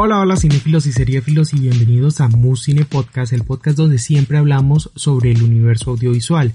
Hola, hola cinéfilos y seriéfilos y bienvenidos a Mus Cine Podcast, el podcast donde siempre hablamos sobre el universo audiovisual.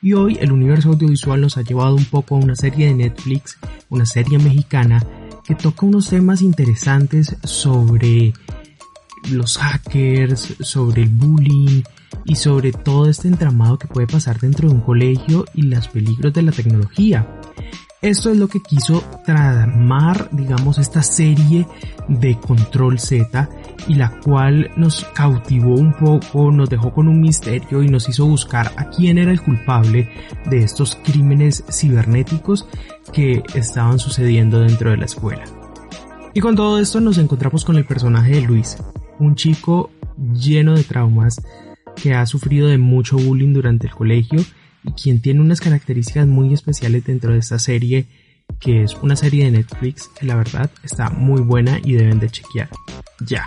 Y hoy el universo audiovisual nos ha llevado un poco a una serie de Netflix, una serie mexicana, que toca unos temas interesantes sobre los hackers, sobre el bullying y sobre todo este entramado que puede pasar dentro de un colegio y los peligros de la tecnología. Esto es lo que quiso tramar, digamos, esta serie de Control Z y la cual nos cautivó un poco, nos dejó con un misterio y nos hizo buscar a quién era el culpable de estos crímenes cibernéticos que estaban sucediendo dentro de la escuela. Y con todo esto nos encontramos con el personaje de Luis, un chico lleno de traumas que ha sufrido de mucho bullying durante el colegio quien tiene unas características muy especiales dentro de esta serie, que es una serie de Netflix que la verdad está muy buena y deben de chequear. Ya.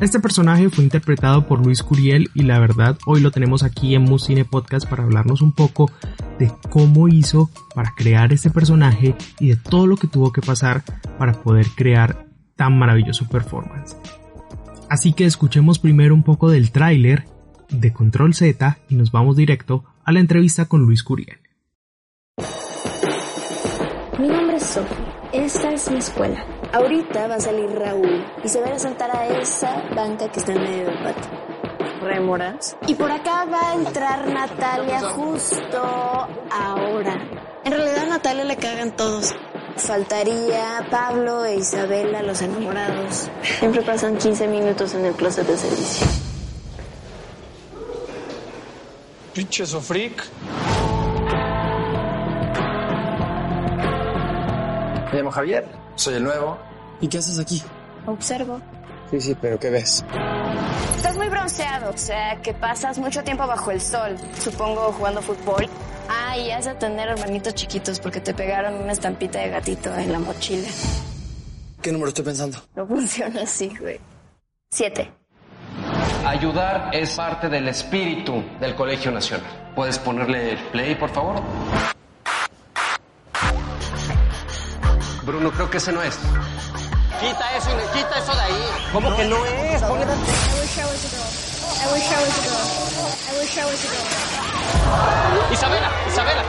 Este personaje fue interpretado por Luis Curiel y la verdad hoy lo tenemos aquí en Musine Podcast para hablarnos un poco de cómo hizo para crear este personaje y de todo lo que tuvo que pasar para poder crear tan maravilloso performance. Así que escuchemos primero un poco del tráiler de Control Z y nos vamos directo a la entrevista con Luis Curiel. Mi nombre es Sophie. Esta es mi escuela. Ahorita va a salir Raúl y se va a sentar a esa banca que está en medio del patio. Remoras. Y por acá va a entrar Natalia justo ahora. En realidad a Natalia le cagan todos. Faltaría Pablo e Isabela, los enamorados. Siempre pasan 15 minutos en el closet de servicio. Pinche sofric. Me llamo Javier, soy el nuevo. ¿Y qué haces aquí? Observo. Sí, sí, pero ¿qué ves? Estás muy bronceado, o sea que pasas mucho tiempo bajo el sol, supongo jugando fútbol. Ah, y has de tener hermanitos chiquitos porque te pegaron una estampita de gatito en la mochila. ¿Qué número estoy pensando? No funciona así, güey. Siete. Ayudar es parte del espíritu del Colegio Nacional. ¿Puedes ponerle el play, por favor? Bruno, creo que ese no es. Quita eso, quita eso de ahí. ¿Cómo que no es? Ponle I wish I was a girl. I wish I was a girl. I wish I was a girl. Isabela, Isabela.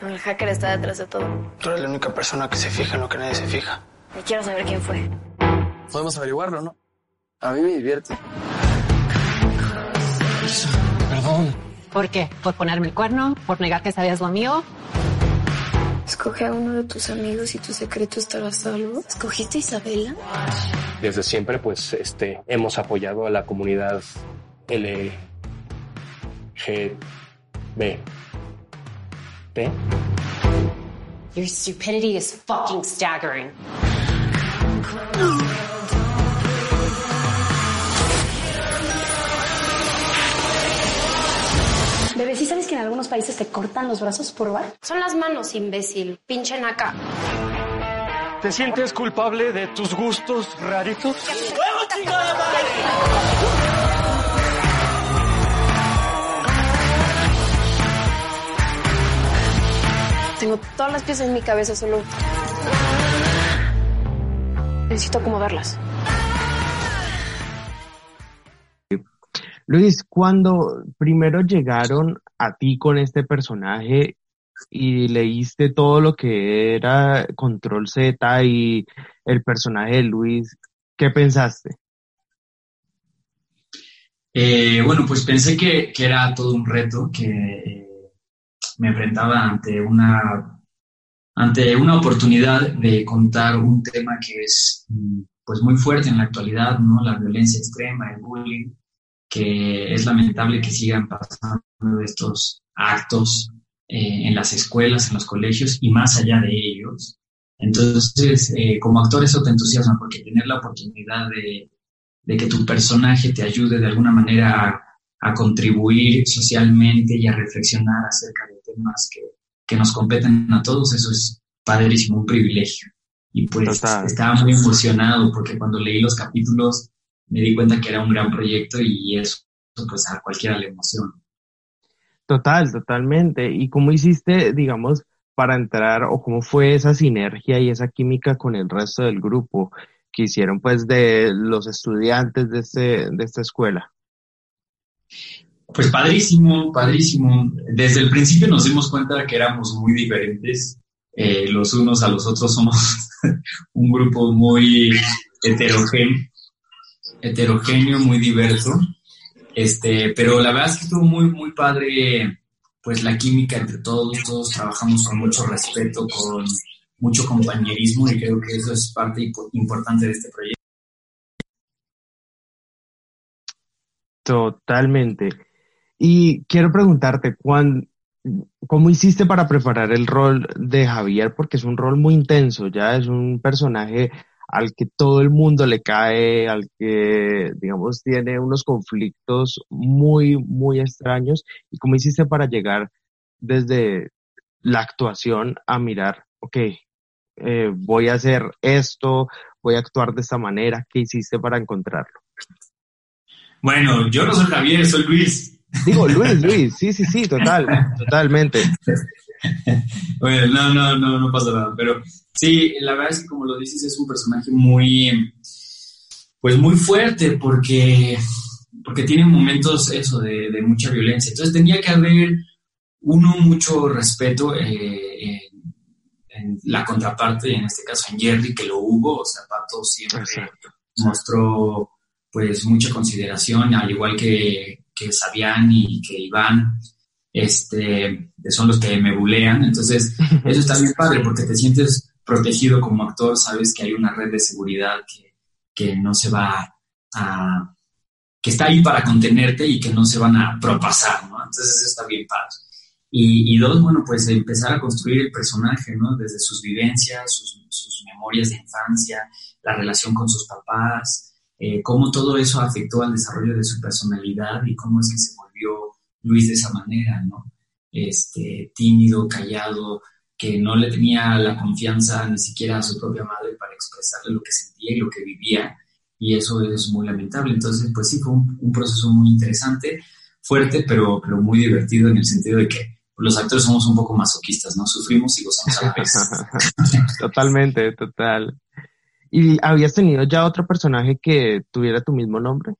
El hacker está detrás de todo. Tú eres la única persona que se fija en lo que nadie se fija. Y quiero saber quién fue. Podemos averiguarlo, ¿no? A mí me divierte. Perdón. ¿Por qué? ¿Por ponerme el cuerno? ¿Por negar que sabías lo mío? Escoge a uno de tus amigos y tu secreto estará a salvo. ¿Escogiste a Isabela? Desde siempre, pues, este, hemos apoyado a la comunidad L, G, B, P. Your stupidity is fucking staggering. Bebé, ¿sí sabes que en algunos países te cortan los brazos por bar? Son las manos, imbécil. Pinche naca. ¿Te sientes culpable de tus gustos raritos? Tengo todas las piezas en mi cabeza, solo necesito acomodarlas. Luis, cuando primero llegaron a ti con este personaje y leíste todo lo que era Control Z y el personaje de Luis, ¿qué pensaste? Eh, bueno, pues pensé que, era todo un reto, que eh, me enfrentaba ante una, ante una oportunidad de contar un tema que es mm, pues muy fuerte en la actualidad, ¿no? La violencia extrema, el bullying, que es lamentable que sigan pasando estos actos eh, en las escuelas, en los colegios y más allá de ellos. Entonces, eh, como actor eso te entusiasma porque tener la oportunidad de, de que tu personaje te ayude de alguna manera a, a, contribuir socialmente y a reflexionar acerca de temas que, que nos competen a todos, eso es padrísimo, un privilegio. Y pues Total. estaba muy emocionado porque cuando leí los capítulos me di cuenta que era un gran proyecto y eso pues a cualquiera le emociona. Total, totalmente. ¿Y cómo hiciste, digamos, para entrar o cómo fue esa sinergia y esa química con el resto del grupo que hicieron pues de los estudiantes de, este, de esta escuela? Pues padrísimo, padrísimo. Desde el principio nos dimos cuenta que éramos muy diferentes. Eh, los unos a los otros somos un grupo muy heterogéneo, heterogéneo, muy diverso. Este, pero la verdad es que estuvo muy, muy padre, pues la química entre todos, todos trabajamos con mucho respeto, con mucho compañerismo y creo que eso es parte importante de este proyecto. Totalmente. Y quiero preguntarte, ¿cómo hiciste para preparar el rol de Javier? Porque es un rol muy intenso, ya es un personaje al que todo el mundo le cae, al que, digamos, tiene unos conflictos muy, muy extraños. ¿Y cómo hiciste para llegar desde la actuación a mirar, ok, eh, voy a hacer esto, voy a actuar de esta manera? ¿Qué hiciste para encontrarlo? Bueno, yo no soy Javier, soy Luis. Digo, Luis, Luis, sí, sí, sí, total, totalmente. bueno, no, no, no, no pasa nada, pero sí, la verdad es que como lo dices, es un personaje muy, pues muy fuerte porque, porque tiene momentos, eso, de, mucha violencia. Entonces tenía que haber, uno, mucho respeto eh, en, la contraparte, y en este caso en Jerry, que lo hubo, o sea, Pato siempre mostró pues mucha consideración, al igual que, que Sabián y que Iván, este, son los que me bulean. Entonces, eso está bien padre porque te sientes protegido como actor, sabes que hay una red de seguridad que, que no se va a, que está ahí para contenerte y que no se van a propasar, ¿no? Entonces, eso está bien padre. Y, y dos, bueno, pues empezar a construir el personaje, ¿no? Desde sus vivencias, sus, sus memorias de infancia, la relación con sus papás, eh, cómo todo eso afectó al desarrollo de su personalidad y cómo es que se volvió Luis de esa manera, ¿no? Este, tímido, callado, que no le tenía la confianza ni siquiera a su propia madre para expresarle lo que sentía y lo que vivía, y eso es muy lamentable. Entonces, pues sí, fue un, proceso muy interesante, fuerte, pero, pero muy divertido en el sentido de que los actores somos un poco masoquistas, ¿no? Sufrimos y gozamos a la vez. Totalmente, total. ¿Y habías tenido ya otro personaje que tuviera tu mismo nombre?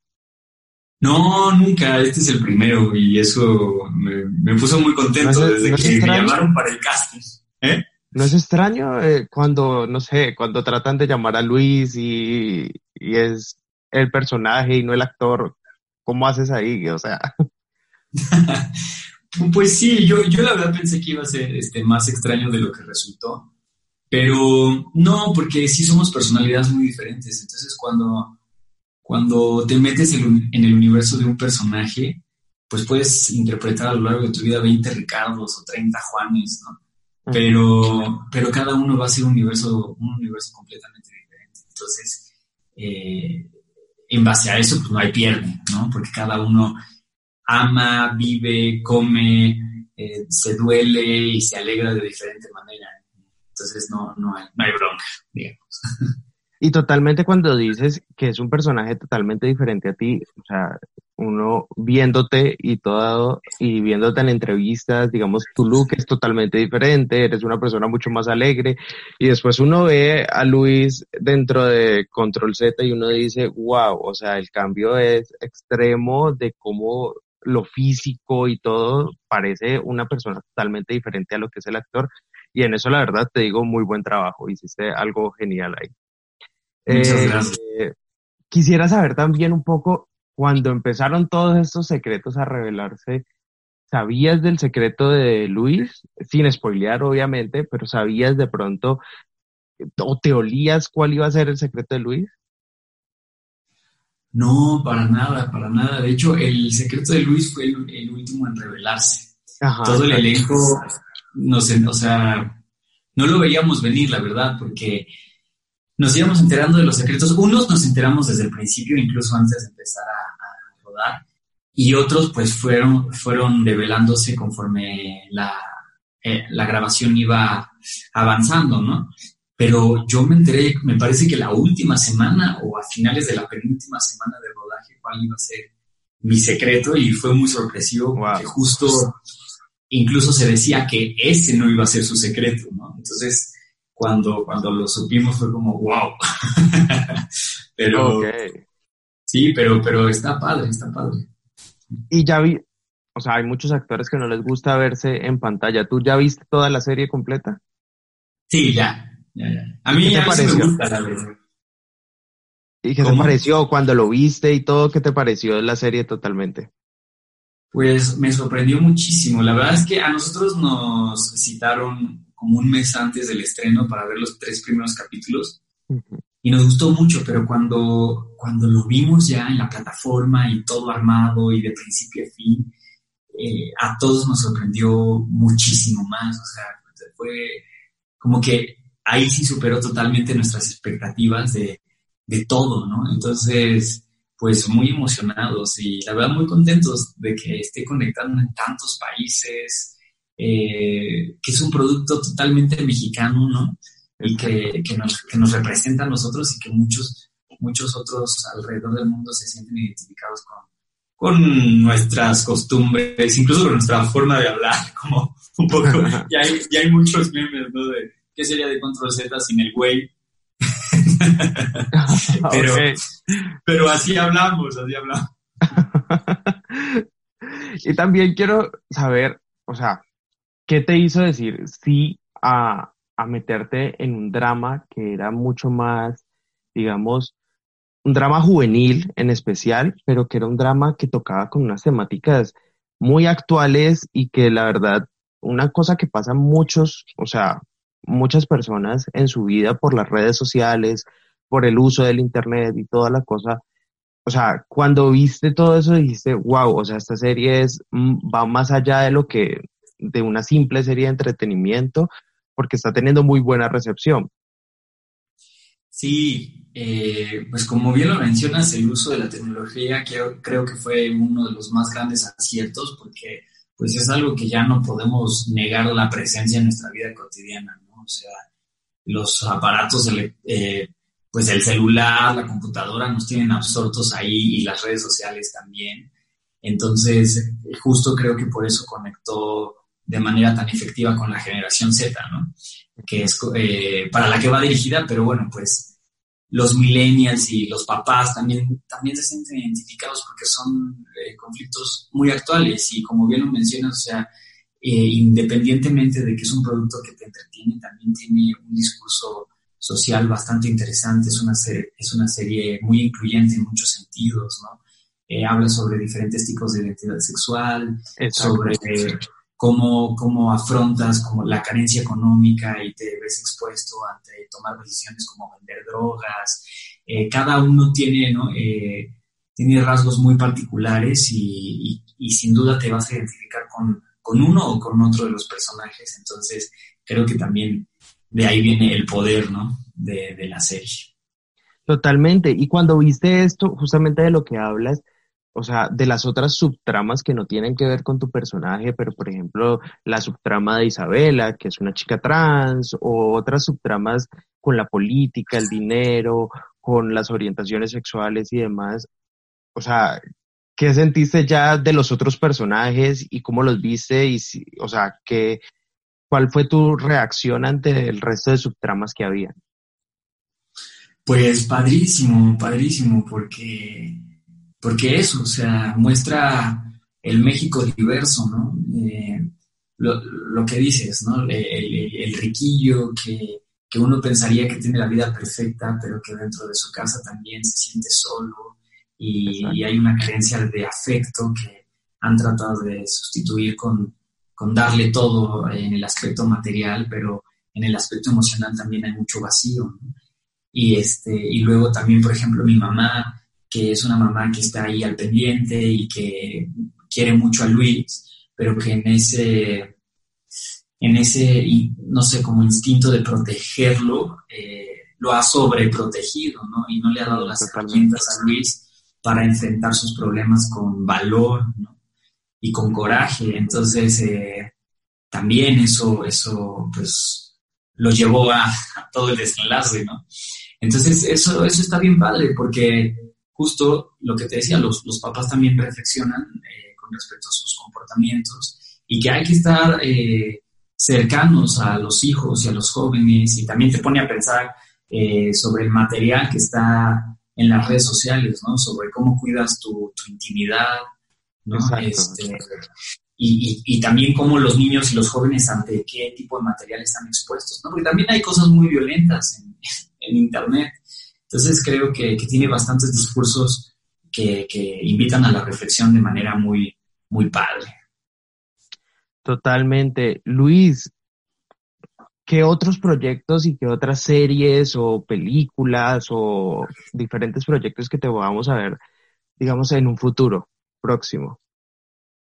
No, nunca. Este es el primero y eso me, puso muy contento desde que me llamaron para el casting. ¿Eh? ¿No es extraño eh, cuando, no sé, cuando tratan de llamar a Luis y, es el personaje y no el actor? ¿Cómo haces ahí? O sea. pues sí, yo, yo la verdad pensé que iba a ser este, más extraño de lo que resultó. Pero no, porque sí somos personalidades muy diferentes. Entonces, cuando, cuando te metes en, el universo de un personaje, pues puedes interpretar a lo largo de tu vida 20 Ricardos o 30 Juanes, ¿no? Pero, pero cada uno va a ser un universo, un universo completamente diferente. Entonces, eh, en base a eso, pues no hay pierde, ¿no? Porque cada uno ama, vive, come, eh, se duele y se alegra de diferente manera. Entonces no, no, hay, no hay bronca, digamos. Y totalmente cuando dices que es un personaje totalmente diferente a ti, o sea, uno viéndote y todo, y viéndote en entrevistas, digamos, tu look es totalmente diferente, eres una persona mucho más alegre, y después uno ve a Luis dentro de Control Z y uno dice, wow, o sea, el cambio es extremo de cómo lo físico y todo parece una persona totalmente diferente a lo que es el actor, y en eso la verdad te digo muy buen trabajo, hiciste algo genial ahí. Muchas eh, gracias. quisiera saber también un poco, cuando empezaron todos estos secretos a revelarse, ¿sabías del secreto de Luis? Sin spoilear, obviamente, pero ¿sabías de pronto o te olías cuál iba a ser el secreto de Luis? No, para nada, para nada. De hecho, el secreto de Luis fue el, último en revelarse. Todo el elenco nos, o sea, no lo veíamos venir, la verdad, porque nos íbamos enterando de los secretos. Unos nos enteramos desde el principio, incluso antes de empezar a, rodar, y otros pues fueron, fueron develándose conforme la, eh, la grabación iba avanzando, ¿no? Pero yo me enteré, me parece que la última semana o a finales de la penúltima semana de rodaje, cuál iba a ser mi secreto y fue muy sorpresivo porque justo incluso se decía que ese no iba a ser su secreto, ¿no? Entonces, cuando, cuando lo supimos fue como, wow. pero, sí, pero, pero está padre, está padre. Y ya vi, o sea, hay muchos actores que no les gusta verse en pantalla. ¿Tú ya viste toda la serie completa? Sí, ya, ya, ya. A mí ya me gusta la verdad. ¿Y qué te pareció cuando lo viste y todo? ¿Qué te pareció la serie totalmente? Pues me sorprendió muchísimo. La verdad es que a nosotros nos citaron como un mes antes del estreno para ver los tres primeros capítulos y nos gustó mucho, pero cuando, cuando lo vimos ya en la plataforma y todo armado y de principio a fin, eh, a todos nos sorprendió muchísimo más. O sea, fue como que ahí sí superó totalmente nuestras expectativas de, de todo, ¿no? Entonces, pues muy emocionados y la verdad muy contentos de que esté conectando en tantos países, eh, que es un producto totalmente mexicano, ¿no? Y que, que, nos, que nos representa a nosotros y que muchos, muchos otros alrededor del mundo se sienten identificados con, con nuestras costumbres, incluso con nuestra forma de hablar, como un poco, ya hay, ya hay muchos memes, ¿no? De qué sería de Control Z sin el güey, pero, pero así hablamos, así hablamos. y también quiero saber, o sea, ¿qué te hizo decir sí a, a meterte en un drama que era mucho más, digamos, un drama juvenil en especial, pero que era un drama que tocaba con unas temáticas muy actuales y que la verdad, una cosa que pasa muchos, o sea, muchas personas en su vida por las redes sociales, por el uso del Internet y toda la cosa. O sea, cuando viste todo eso dijiste, wow, o sea, esta serie es, mm, va más allá de lo que, de una simple serie de entretenimiento, porque está teniendo muy buena recepción. Sí, eh, pues como bien lo mencionas, el uso de la tecnología que creo que fue uno de los más grandes aciertos, porque pues es algo que ya no podemos negar la presencia en nuestra vida cotidiana. O sea, los aparatos, eh, pues el celular, la computadora nos tienen absortos ahí y las redes sociales también. Entonces, justo creo que por eso conectó de manera tan efectiva con la generación Z, ¿no? Que es eh, para la que va dirigida, pero bueno, pues los millennials y los papás también, también se sienten identificados porque son eh, conflictos muy actuales y como bien lo mencionas, o sea, eh, independientemente de que es un producto que te entretiene, también tiene un discurso social bastante interesante, es una, serie, es una serie muy incluyente en muchos sentidos, ¿no? Eh, habla sobre diferentes tipos de identidad sexual, sobre cómo, cómo afrontas como la carencia económica y te ves expuesto ante tomar decisiones como vender drogas. Eh, cada uno tiene, ¿no? tiene rasgos muy particulares y, y sin duda te vas a identificar con con uno o con otro de los personajes. Entonces, creo que también de ahí viene el poder, ¿no? De, la serie. Totalmente. Y cuando viste esto, justamente de lo que hablas, o sea, de las otras subtramas que no tienen que ver con tu personaje, pero por ejemplo, la subtrama de Isabela, que es una chica trans, o otras subtramas con la política, el dinero, con las orientaciones sexuales y demás. O sea, ¿Qué sentiste ya de los otros personajes y cómo los viste? Y si, o sea, ¿qué, ¿cuál fue tu reacción ante el resto de subtramas que había? Pues padrísimo, padrísimo, porque, porque eso, o sea, muestra el México diverso, ¿no? Eh, lo, que dices, ¿no? El, riquillo que, que, uno pensaría que tiene la vida perfecta, pero que dentro de su casa también se siente solo, y, hay una carencia de afecto que han tratado de sustituir con, con darle todo en el aspecto material, pero en el aspecto emocional también hay mucho vacío. Y, este, y luego también, por ejemplo, mi mamá, que es una mamá que está ahí al pendiente y que quiere mucho a Luis, pero que en ese, en ese no sé, como instinto de protegerlo, eh, lo ha sobreprotegido, ¿no? Y no le ha dado las herramientas a Luis para enfrentar sus problemas con valor y con coraje. Entonces, eh, también eso, eso, pues, lo llevó a, todo el desenlace, ¿no? Entonces, eso, eso está bien padre, porque justo lo que te decía, los, los papás también reflexionan eh, con respecto a sus comportamientos y que hay que estar eh, cercanos a los hijos y a los jóvenes y también te pone a pensar sobre el material que está en las redes sociales, ¿no? Sobre cómo cuidas tu, intimidad, ¿no? Este, y, y, también cómo los niños y los jóvenes ante qué tipo de material están expuestos, ¿no? Porque también hay cosas muy violentas en, en Internet. Entonces creo que, que tiene bastantes discursos que, que, invitan a la reflexión de manera muy, muy padre. Totalmente. Luis, ¿qué otros proyectos y qué otras series o películas o diferentes proyectos que te vamos a ver, digamos, en un futuro próximo?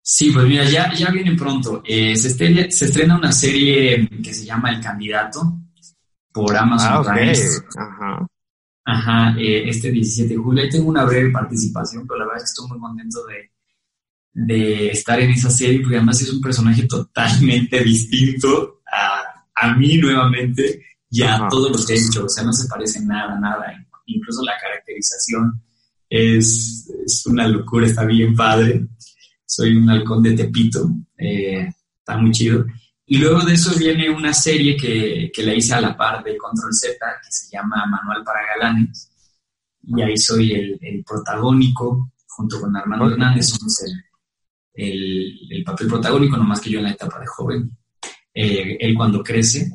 Sí, pues mira, ya, ya viene pronto. Eh, se, estrena, una serie que se llama El Candidato por Amazon ah, Ajá. Ajá, eh, este 17 de julio. Ahí tengo una breve participación, pero la verdad es que estoy muy contento de, de estar en esa serie, porque además es un personaje totalmente distinto a, mí nuevamente y a todo lo que he hecho. O sea, no se parece nada, nada. Incluso la caracterización es, es una locura, está bien padre soy un halcón de Tepito, eh, está muy chido. Y luego de eso viene una serie que, que la hice a la par de Control Z, que se llama Manual para Galanes. Y ahí soy el, el protagónico, junto con Armando Hernández, somos el, el, papel protagónico, nomás que yo en la etapa de joven, eh, él cuando crece.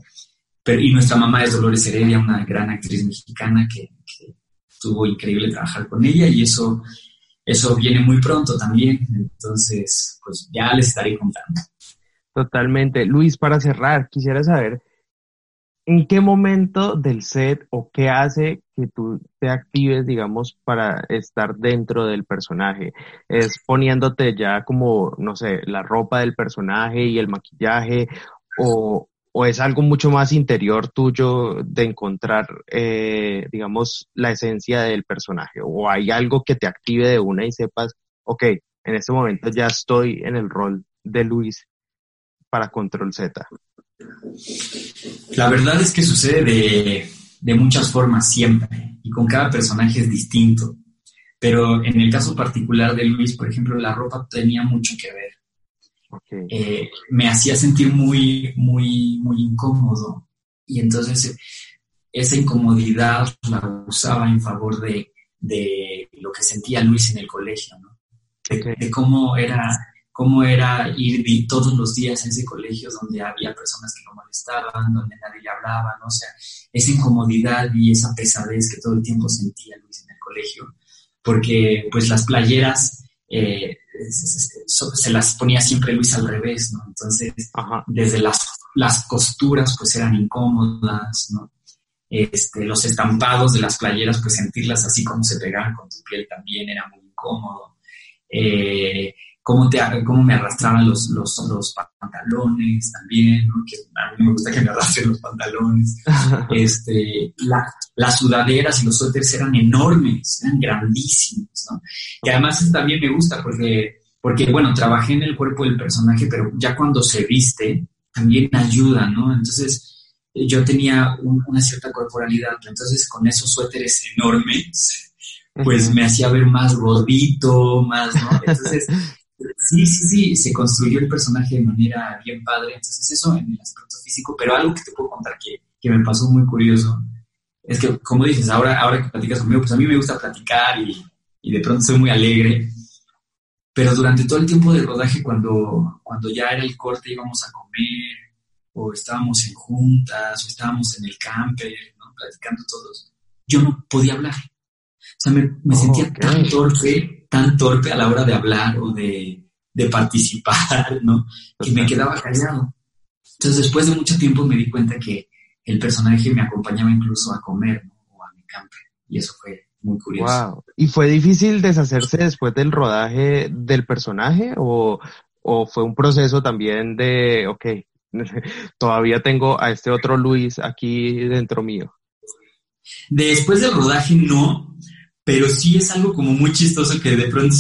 Pero, y nuestra mamá es Dolores Heredia, una gran actriz mexicana que, que estuvo increíble trabajar con ella y eso eso viene muy pronto también, entonces pues ya les estaré contando. Totalmente. Luis, para cerrar, quisiera saber, ¿en qué momento del set o qué hace que tú te actives, digamos, para estar dentro del personaje? ¿Es poniéndote ya como, no sé, la ropa del personaje y el maquillaje o, o es algo mucho más interior tuyo de encontrar, eh, digamos, la esencia del personaje? ¿O hay algo que te active de una y sepas, ok, en este momento ya estoy en el rol de Luis para Control Z? La verdad es que sucede de, de muchas formas siempre y con cada personaje es distinto. Pero en el caso particular de Luis, por ejemplo, la ropa tenía mucho que ver. Eh, me hacía sentir muy, muy, muy incómodo. Y entonces esa incomodidad la usaba en favor de, de lo que sentía Luis en el colegio, ¿no? De, cómo era cómo era ir todos los días a ese colegio donde había personas que lo molestaban, donde nadie le hablaba, ¿no? O sea, esa incomodidad y esa pesadez que todo el tiempo sentía Luis en el colegio, porque pues las playeras eh, se las ponía siempre Luis al revés, ¿no? Entonces, desde las, las costuras, pues eran incómodas, ¿no? Este, los estampados de las playeras, pues sentirlas así como se pegaban con tu piel también era muy incómodo. Eh, cómo, te, cómo me arrastraban los, los, los pantalones también, ¿no? que a mí me gusta que me arrastren los pantalones. este, la, las sudaderas y los suéteres eran enormes, eran grandísimos. ¿no? Y además eso también me gusta porque, porque, bueno, trabajé en el cuerpo del personaje, pero ya cuando se viste, también ayuda, ¿no? Entonces, yo tenía una cierta corporalidad, entonces con esos suéteres enormes, pues me hacía ver más gordito, más, ¿no? Entonces, Sí, sí, sí, se construyó el personaje de manera bien padre. Entonces, eso en el aspecto físico, pero algo que te puedo contar que, que me pasó muy curioso es que, como dices, ahora, ahora que platicas conmigo, pues a mí me gusta platicar y, y de pronto soy muy alegre. Pero durante todo el tiempo del rodaje, cuando, cuando ya era el corte, íbamos a comer, o estábamos en juntas, o estábamos en el camper, ¿no? platicando todos, yo no podía hablar. O sea, me, me sentía tan torpe tan torpe a la hora de hablar o de, participar, ¿no? Que me quedaba callado. Entonces, después de mucho tiempo me di cuenta que el personaje me acompañaba incluso a comer o a mi camper. Y eso fue muy curioso. Wow. ¿Y fue difícil deshacerse después del rodaje del personaje o, o fue un proceso también de, ok, todavía tengo a este otro Luis aquí dentro mío? Después del rodaje no, pero sí es algo como muy chistoso que de pronto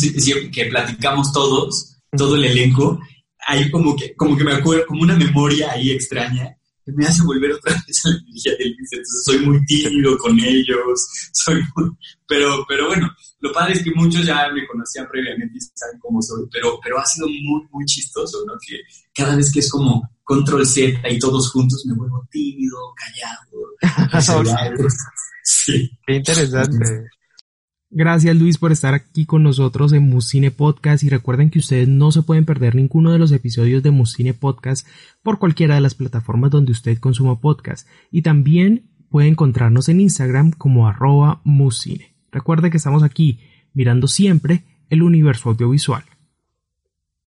que platicamos todos, todo el elenco, hay como que, como que me acuerdo, como una memoria ahí extraña, me hace volver otra vez a la energía del Entonces soy muy tímido con ellos, soy Pero, pero bueno, lo padre es que muchos ya me conocían previamente y saben cómo soy, pero, pero ha sido muy, muy chistoso, ¿no? Que cada vez que es como control Z y todos juntos me vuelvo tímido, callado. sí. Qué interesante. Gracias Luis por estar aquí con nosotros en Muscine Podcast y recuerden que ustedes no se pueden perder ninguno de los episodios de Muscine Podcast por cualquiera de las plataformas donde usted consuma podcast y también puede encontrarnos en Instagram como arroba muscine. Recuerde que estamos aquí mirando siempre el universo audiovisual.